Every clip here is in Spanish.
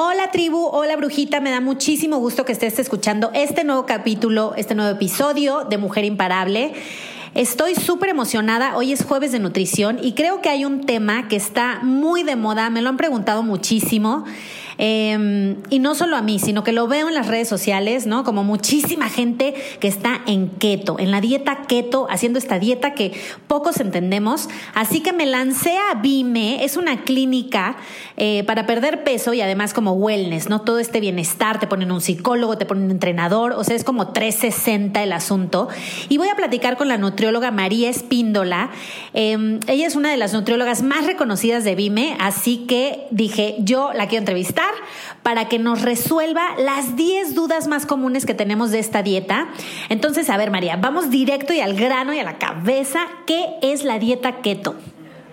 Hola tribu, hola brujita, me da muchísimo gusto que estés escuchando este nuevo capítulo, este nuevo episodio de Mujer Imparable. Estoy súper emocionada, hoy es jueves de nutrición y creo que hay un tema que está muy de moda, me lo han preguntado muchísimo Em, y no solo a mí, sino que lo veo en las redes sociales, ¿no? Como muchísima gente que está en keto, en la dieta keto, haciendo esta dieta que pocos entendemos. Así que me lancé a Vime, es una clínica eh, para perder peso y además como wellness, ¿no? Todo este bienestar, te ponen un psicólogo, te ponen un entrenador, o sea, es como 360 el asunto. Y voy a platicar con la nutrióloga María Espíndola. Em, ella es una de las nutriólogas más reconocidas de Vime, así que dije, yo la quiero entrevistar para que nos resuelva las 10 dudas más comunes que tenemos de esta dieta. Entonces, a ver, María, vamos directo y al grano y a la cabeza. ¿Qué es la dieta keto?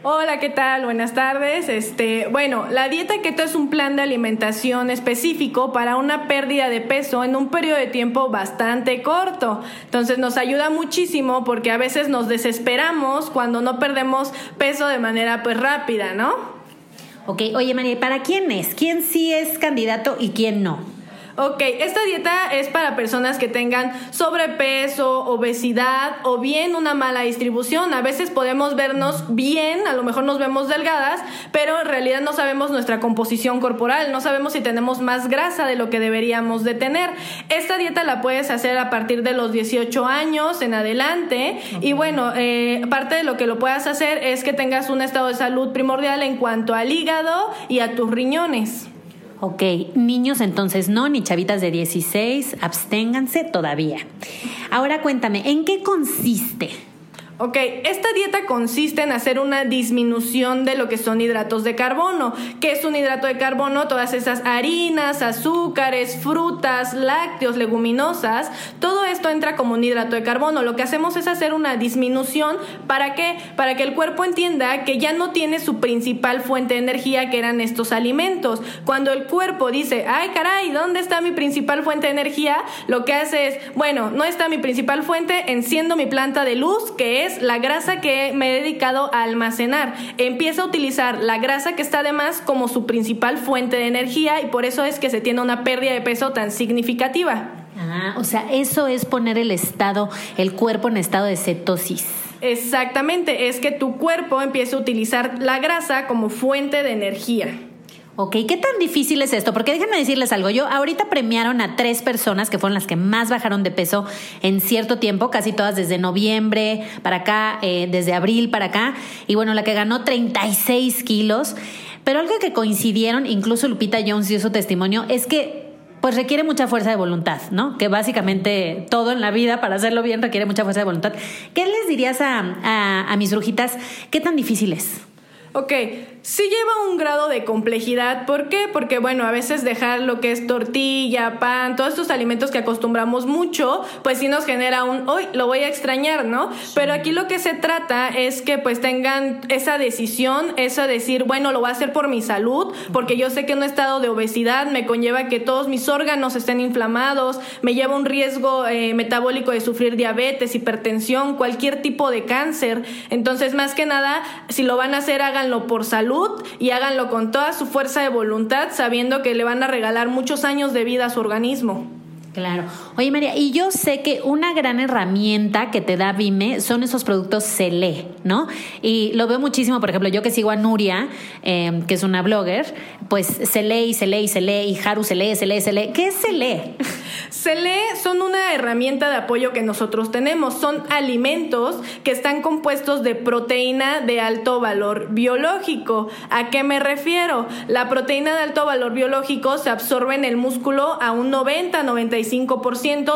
Hola, ¿qué tal? Buenas tardes. Este, bueno, la dieta keto es un plan de alimentación específico para una pérdida de peso en un periodo de tiempo bastante corto. Entonces nos ayuda muchísimo porque a veces nos desesperamos cuando no perdemos peso de manera pues rápida, ¿no? Ok, oye María, ¿para quién es? ¿Quién sí es candidato y quién no? Ok, esta dieta es para personas que tengan sobrepeso, obesidad o bien una mala distribución. A veces podemos vernos bien, a lo mejor nos vemos delgadas, pero en realidad no sabemos nuestra composición corporal, no sabemos si tenemos más grasa de lo que deberíamos de tener. Esta dieta la puedes hacer a partir de los 18 años en adelante y bueno, eh, parte de lo que lo puedas hacer es que tengas un estado de salud primordial en cuanto al hígado y a tus riñones. Ok, niños entonces no, ni chavitas de 16, absténganse todavía. Ahora cuéntame, ¿en qué consiste? Ok, esta dieta consiste en hacer una disminución de lo que son hidratos de carbono. ¿Qué es un hidrato de carbono? Todas esas harinas, azúcares, frutas, lácteos, leguminosas, todo esto entra como un hidrato de carbono. Lo que hacemos es hacer una disminución. ¿Para qué? Para que el cuerpo entienda que ya no tiene su principal fuente de energía, que eran estos alimentos. Cuando el cuerpo dice, ay caray, ¿dónde está mi principal fuente de energía? Lo que hace es, bueno, no está mi principal fuente, enciendo mi planta de luz, que es la grasa que me he dedicado a almacenar. Empieza a utilizar la grasa que está de más como su principal fuente de energía y por eso es que se tiene una pérdida de peso tan significativa. Ah, o sea, eso es poner el estado, el cuerpo en estado de cetosis. Exactamente, es que tu cuerpo empieza a utilizar la grasa como fuente de energía. Ok, ¿qué tan difícil es esto? Porque déjenme decirles algo. Yo ahorita premiaron a tres personas que fueron las que más bajaron de peso en cierto tiempo, casi todas desde noviembre para acá, eh, desde abril para acá. Y bueno, la que ganó 36 kilos. Pero algo que coincidieron, incluso Lupita Jones dio su testimonio, es que pues requiere mucha fuerza de voluntad, ¿no? Que básicamente todo en la vida para hacerlo bien requiere mucha fuerza de voluntad. ¿Qué les dirías a, a, a mis brujitas? ¿Qué tan difícil es? Ok, sí lleva un grado de complejidad. ¿Por qué? Porque, bueno, a veces dejar lo que es tortilla, pan, todos estos alimentos que acostumbramos mucho, pues sí nos genera un, hoy lo voy a extrañar, ¿no? Pero aquí lo que se trata es que pues tengan esa decisión, eso decir, bueno, lo voy a hacer por mi salud, porque yo sé que un estado de obesidad me conlleva que todos mis órganos estén inflamados, me lleva un riesgo eh, metabólico de sufrir diabetes, hipertensión, cualquier tipo de cáncer. Entonces, más que nada, si lo van a hacer, háganlo por salud y háganlo con toda su fuerza de voluntad, sabiendo que le van a regalar muchos años de vida a su organismo. Claro. Oye, María, y yo sé que una gran herramienta que te da Vime son esos productos Cele, ¿no? Y lo veo muchísimo, por ejemplo, yo que sigo a Nuria, eh, que es una blogger, pues se lee y se lee y se lee, y Haru lee, se lee. ¿Qué es Cele? Cele son una herramienta de apoyo que nosotros tenemos. Son alimentos que están compuestos de proteína de alto valor biológico. ¿A qué me refiero? La proteína de alto valor biológico se absorbe en el músculo a un 90-95%,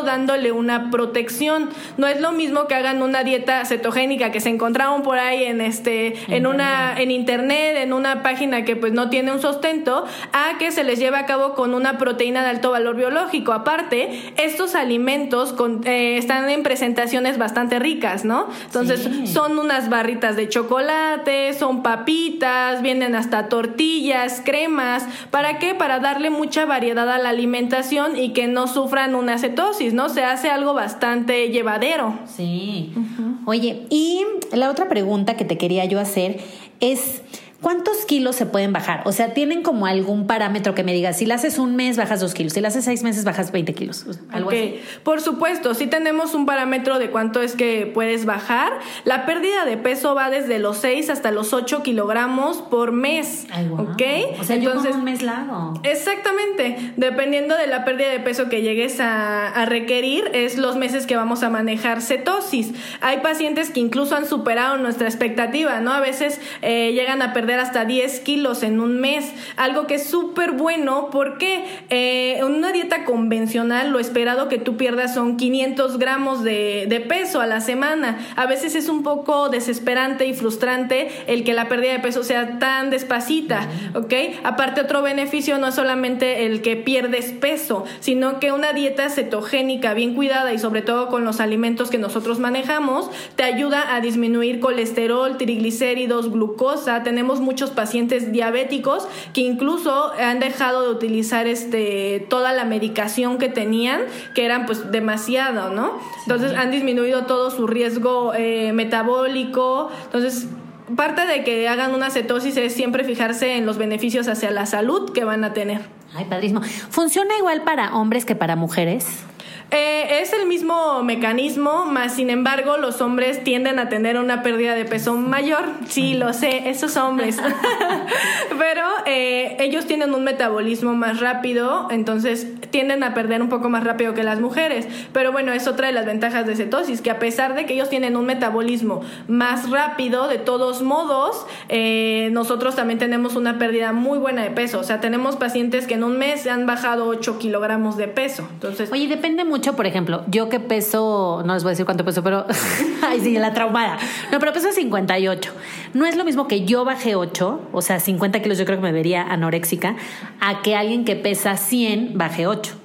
dándole una protección. No es lo mismo que hagan una dieta cetogénica que se encontraron por ahí en este, en una, en internet, en una página que pues no tiene un sustento, a que se les lleve a cabo con una proteína de alto valor biológico. Aparte, estos alimentos eh, están en presentaciones bastante ricas, ¿no? Entonces, son unas barritas de chocolate, son papitas, vienen hasta tortillas, cremas. ¿Para qué? Para darle mucha variedad a la alimentación y que no sufran una cetosis, ¿no? Se hace algo bastante llevadero. Sí. Oye, y la otra pregunta que te quería yo hacer es ¿Cuántos kilos se pueden bajar? O sea, ¿tienen como algún parámetro que me diga, si la haces un mes, bajas dos kilos, si la haces seis meses, bajas 20 kilos? ¿Algo así? Por supuesto, sí tenemos un parámetro de cuánto es que puedes bajar. La pérdida de peso va desde los 6 hasta los 8 kilogramos por mes. ¿Ok? O sea, Entonces, un mes largo. Exactamente. Dependiendo de la pérdida de peso que llegues a, requerir, es los meses que vamos a manejar cetosis. Hay pacientes que incluso han superado nuestra expectativa, ¿no? A veces eh, llegan a perder hasta 10 kilos en un mes, algo que es súper bueno porque eh, en una dieta convencional lo esperado que tú pierdas son 500 gramos de, de peso a la semana. A veces es un poco desesperante y frustrante el que la pérdida de peso sea tan despacita, ¿ok? Aparte otro beneficio no es solamente el que pierdes peso, sino que una dieta cetogénica bien cuidada y sobre todo con los alimentos que nosotros manejamos te ayuda a disminuir colesterol, triglicéridos, glucosa. Tenemos muchos pacientes diabéticos que incluso han dejado de utilizar este toda la medicación que tenían, que eran pues demasiado, ¿no? Entonces han disminuido todo su riesgo eh, metabólico. Entonces, parte de que hagan una cetosis es siempre fijarse en los beneficios hacia la salud que van a tener. Ay, padrísimo. ¿Funciona igual para hombres que para mujeres? Eh, es el mismo mecanismo, más sin embargo los hombres tienden a tener una pérdida de peso mayor. Sí, lo sé, esos hombres. Pero eh, ellos tienen un metabolismo más rápido, entonces tienden a perder un poco más rápido que las mujeres. Pero bueno, es otra de las ventajas de cetosis, que a pesar de que ellos tienen un metabolismo más rápido, de todos modos, eh, nosotros también tenemos una pérdida muy buena de peso. O sea, tenemos pacientes que en un mes han bajado 8 kilogramos de peso. Entonces, Oye, depende mucho por ejemplo, yo que peso, no les voy a decir cuánto peso, pero, ay, sí, la traumada. No, pero peso 58. No es lo mismo que yo baje 8, o sea, 50 kilos yo creo que me vería anoréxica, a que alguien que pesa 100 baje 8.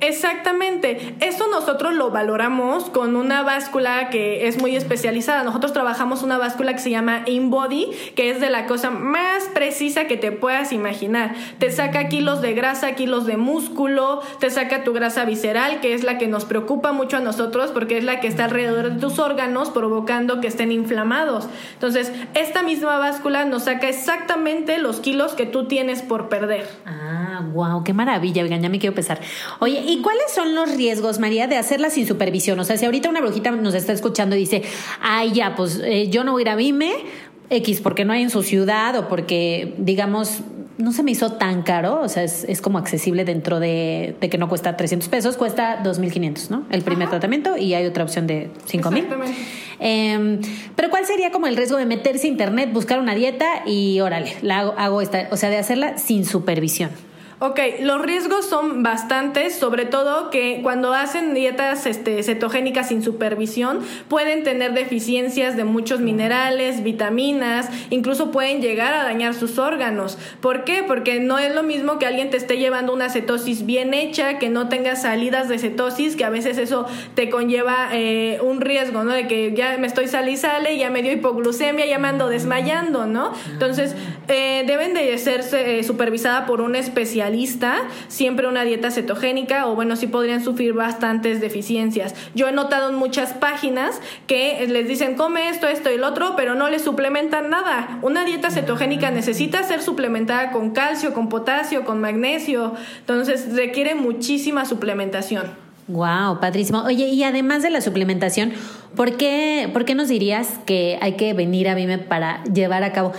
Exactamente. Eso nosotros lo valoramos con una báscula que es muy especializada. Nosotros trabajamos una báscula que se llama InBody, que es de la cosa más precisa que te puedas imaginar. Te saca kilos de grasa, kilos de músculo, te saca tu grasa visceral, que es la que nos preocupa mucho a nosotros porque es la que está alrededor de tus órganos provocando que estén inflamados. Entonces, esta misma báscula nos saca exactamente los kilos que tú tienes por perder. Ah, wow, qué maravilla. Oigan, ya me quiero pesar. Oye, ¿y cuáles son los riesgos, María, de hacerla sin supervisión? O sea, si ahorita una brujita nos está escuchando y dice, ay, ya, pues eh, yo no voy a ir a Vime, X, porque no hay en su ciudad o porque, digamos, no se me hizo tan caro, o sea, es, como accesible dentro de, que no cuesta 300 pesos, cuesta 2.500, ¿no? El primer tratamiento y hay otra opción de 5.000. Eh, pero ¿cuál sería como el riesgo de meterse a internet, buscar una dieta y órale, la hago, hago esta, o sea, de hacerla sin supervisión? Ok, los riesgos son bastantes, sobre todo que cuando hacen dietas este, cetogénicas sin supervisión pueden tener deficiencias de muchos minerales, vitaminas, incluso pueden llegar a dañar sus órganos. ¿Por qué? Porque no es lo mismo que alguien te esté llevando una cetosis bien hecha, que no tenga salidas de cetosis, que a veces eso te conlleva eh, un riesgo, ¿no? De que ya me estoy sal y sale, ya me dio hipoglucemia, ya me ando desmayando, ¿no? Entonces, eh, deben de ser eh, supervisada por un especialista, siempre una dieta cetogénica o bueno, sí podrían sufrir bastantes deficiencias. Yo he notado en muchas páginas que les dicen come esto, esto y el otro, pero no les suplementan nada. Una dieta cetogénica necesita ser suplementada con calcio, con potasio, con magnesio, entonces requiere muchísima suplementación. Wow, padrísimo. Oye, y además de la suplementación, ¿por qué, ¿por qué nos dirías que hay que venir a Vime para llevar a cabo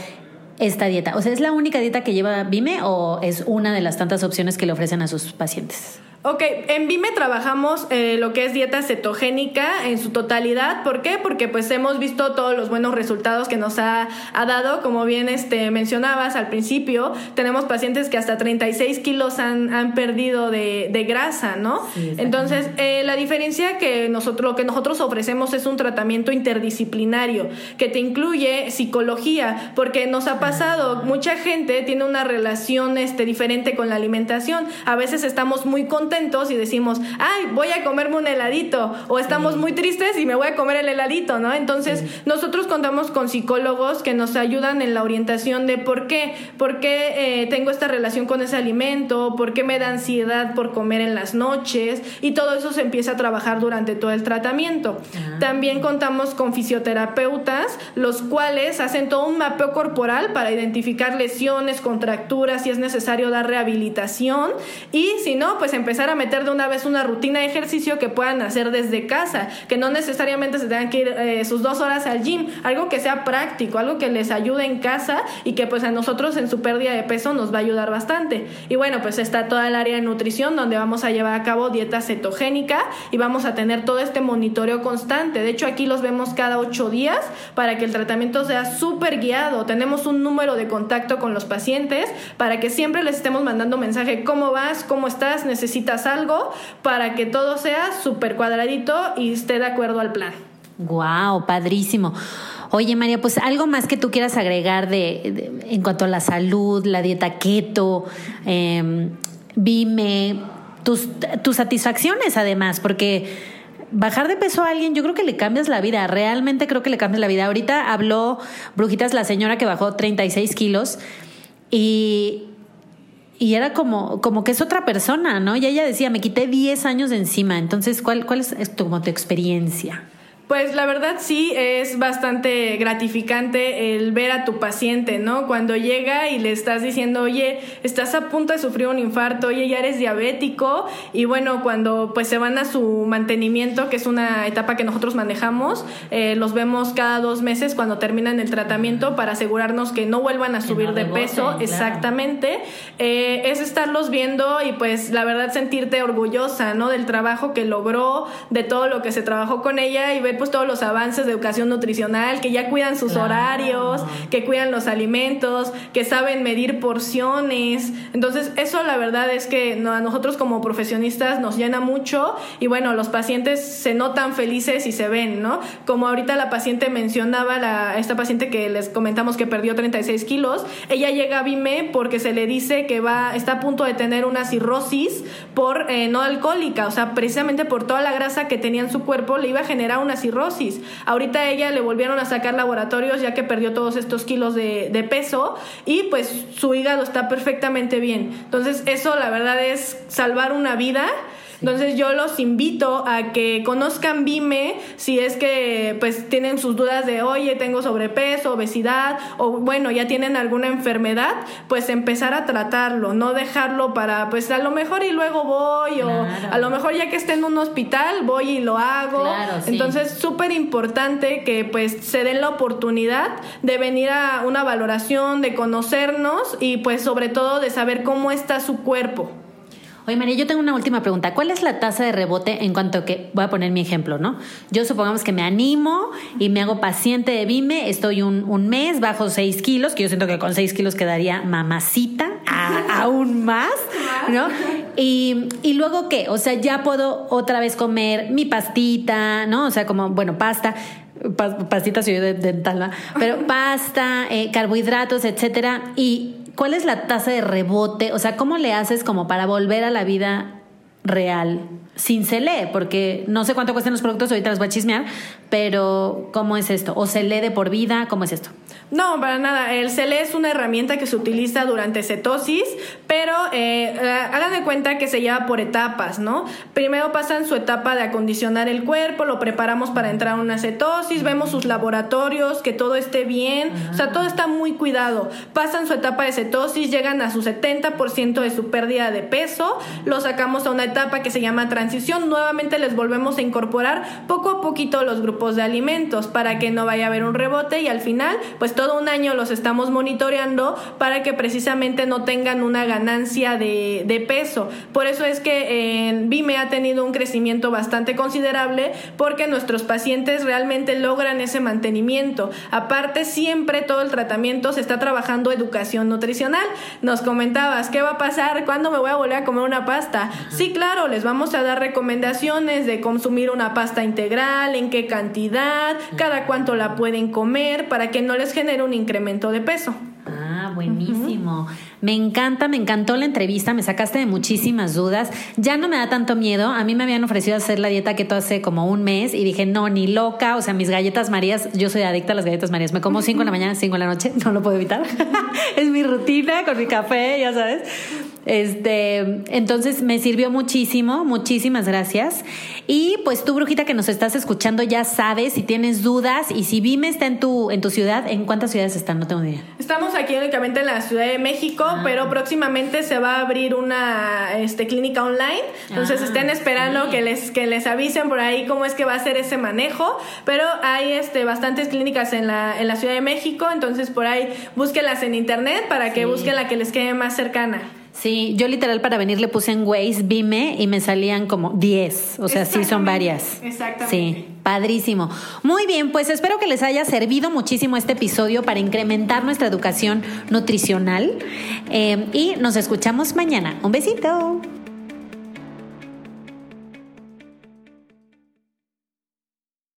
esta dieta? O sea, ¿es la única dieta que lleva Vime o es una de las tantas opciones que le ofrecen a sus pacientes? Ok, en Vime trabajamos eh, lo que es dieta cetogénica en su totalidad. ¿Por qué? Porque pues hemos visto todos los buenos resultados que nos ha, dado. Como bien este, mencionabas al principio, tenemos pacientes que hasta 36 kilos han, han perdido de, de, grasa, ¿no? Entonces, eh, la diferencia que nosotros, lo que nosotros ofrecemos es un tratamiento interdisciplinario que te incluye psicología, porque nos ha pasado, mucha gente tiene una relación este, diferente con la alimentación. A veces estamos muy contentos y decimos, ay, voy a comerme un heladito, o estamos muy tristes y me voy a comer el heladito, ¿no? Entonces, nosotros contamos con psicólogos que nos ayudan en la orientación de por qué, por qué eh, tengo esta relación con ese alimento, por qué me da ansiedad por comer en las noches, y todo eso se empieza a trabajar durante todo el tratamiento. Ah. También contamos con fisioterapeutas, los cuales hacen todo un mapeo corporal para identificar lesiones, contracturas, si es necesario dar rehabilitación, y si no, pues empezar a meter de una vez una rutina de ejercicio que puedan hacer desde casa, que no necesariamente se tengan que ir eh, sus dos horas al gym, algo que sea práctico, algo que les ayude en casa y que pues a nosotros en su pérdida de peso nos va a ayudar bastante. Y bueno, pues está toda el área de nutrición donde vamos a llevar a cabo dieta cetogénica y vamos a tener todo este monitoreo constante. De hecho, aquí los vemos cada ocho días para que el tratamiento sea súper guiado. Tenemos un número de contacto con los pacientes para que siempre les estemos mandando mensaje, ¿cómo vas? ¿Cómo estás? ¿Necesitas algo para que todo sea súper cuadradito y esté de acuerdo al plan. Wow, padrísimo. Oye, María, pues algo más que tú quieras agregar de, en cuanto a la salud, la dieta keto, eh, Vime, tus, tus satisfacciones además, porque bajar de peso a alguien, yo creo que le cambias la vida, realmente creo que le cambias la vida. Ahorita habló Brujitas, la señora que bajó 36 kilos y y era como, como que es otra persona, ¿no? Y ella decía, me quité 10 años de encima. Entonces, ¿cuál, cuál es como tu experiencia? Pues la verdad sí es bastante gratificante el ver a tu paciente, ¿no? Cuando llega y le estás diciendo, oye, estás a punto de sufrir un infarto, oye, ya eres diabético, y bueno, cuando pues se van a su mantenimiento, que es una etapa que nosotros manejamos, eh, los vemos cada dos meses cuando terminan el tratamiento para asegurarnos que no vuelvan a subir de peso, exactamente, eh, es estarlos viendo y pues la verdad sentirte orgullosa, ¿no? Del trabajo que logró, de todo lo que se trabajó con ella y ver pues todos los avances de educación nutricional, que ya cuidan sus horarios, que cuidan los alimentos, que saben medir porciones. Entonces, eso la verdad es que a nosotros como profesionistas nos llena mucho y bueno, los pacientes se notan felices y se ven, ¿no? Como ahorita la paciente mencionaba, la, esta paciente que les comentamos que perdió 36 kilos, ella llega a Vime porque se le dice que va, está a punto de tener una cirrosis por eh, no alcohólica, o sea, precisamente por toda la grasa que tenía en su cuerpo le iba a generar una cirrosis cirrosis. Ahorita ella le volvieron a sacar laboratorios ya que perdió todos estos kilos de, de peso y pues su hígado está perfectamente bien. Entonces eso la verdad es salvar una vida entonces yo los invito a que conozcan Vime si es que pues tienen sus dudas de, oye, tengo sobrepeso, obesidad o bueno, ya tienen alguna enfermedad, pues empezar a tratarlo, no dejarlo para pues a lo mejor y luego voy o a lo mejor ya que esté en un hospital voy y lo hago. Entonces súper importante que pues se den la oportunidad de venir a una valoración, de conocernos y pues sobre todo de saber cómo está su cuerpo. Oye, María, yo tengo una última pregunta. ¿Cuál es la tasa de rebote en cuanto a que, voy a poner mi ejemplo, ¿no? Yo supongamos que me animo y me hago paciente de Vime, estoy un, un mes, bajo 6 kilos, que yo siento que con 6 kilos quedaría mamacita, aún más, ¿no? Y, y luego, ¿qué? O sea, ya puedo otra vez comer mi pastita, ¿no? O sea, como, bueno, pasta, pastita soy de dental, pero pasta, eh, carbohidratos, etcétera. Y ¿cuál es la tasa de rebote? O sea, ¿cómo le haces como para volver a la vida real sin CLE, porque no sé cuánto cuestan los productos, ahorita los voy a chismear, pero ¿cómo es esto? ¿O se lee de por vida? ¿Cómo es esto? No, para nada. El CLE es una herramienta que se utiliza durante cetosis, pero eh, hagan de cuenta que se lleva por etapas, ¿no? Primero pasan su etapa de acondicionar el cuerpo, lo preparamos para entrar a una cetosis, vemos sus laboratorios, que todo esté bien, o sea, todo está muy cuidado. Pasan su etapa de cetosis, llegan a su 70% de su pérdida de peso, lo sacamos a una etapa que se llama transición, nuevamente les volvemos a incorporar poco a poquito los grupos de alimentos para que no vaya a haber un rebote y al final, pues todo un año los estamos monitoreando para que precisamente no tengan una ganancia de, de peso. Por eso es que en Vime ha tenido un crecimiento bastante considerable porque nuestros pacientes realmente logran ese mantenimiento. Aparte, siempre todo el tratamiento se está trabajando educación nutricional. Nos comentabas, ¿qué va a pasar? ¿Cuándo me voy a volver a comer una pasta? Sí, claro, les vamos a dar recomendaciones de consumir una pasta integral, en qué cantidad, cada cuánto la pueden comer, para que no les genere un incremento de peso. Ah, buenísimo. Me encanta, me encantó la entrevista, me sacaste de muchísimas dudas. Ya no me da tanto miedo. A mí me habían ofrecido hacer la dieta keto hace como un mes y dije, no, ni loca. O sea, mis galletas marías, yo soy adicta a las galletas marías. Me como cinco en la mañana, cinco en la noche, no lo puedo evitar. es mi rutina con mi café, ya sabes. Este, entonces me sirvió muchísimo, muchísimas gracias. Y pues tú, brujita, que nos estás escuchando, ya sabes si tienes dudas y si Vime está en tu, en tu ciudad, ¿en cuántas ciudades están? No tengo idea. Estamos aquí únicamente en la Ciudad de México, ah. pero próximamente se va a abrir una este, clínica online. Entonces ah, estén esperando que les que les avisen por ahí cómo es que va a ser ese manejo. Pero hay este, bastantes clínicas en la, en la Ciudad de México, entonces por ahí búsquenlas en internet para que busquen la que les quede más cercana. Sí, yo literal para venir le puse en Waze, Vime y me salían como 10. O sea, sí son varias. Exactamente. Sí, padrísimo. Muy bien, pues espero que les haya servido muchísimo este episodio para incrementar nuestra educación nutricional. Eh, y nos escuchamos mañana. Un besito.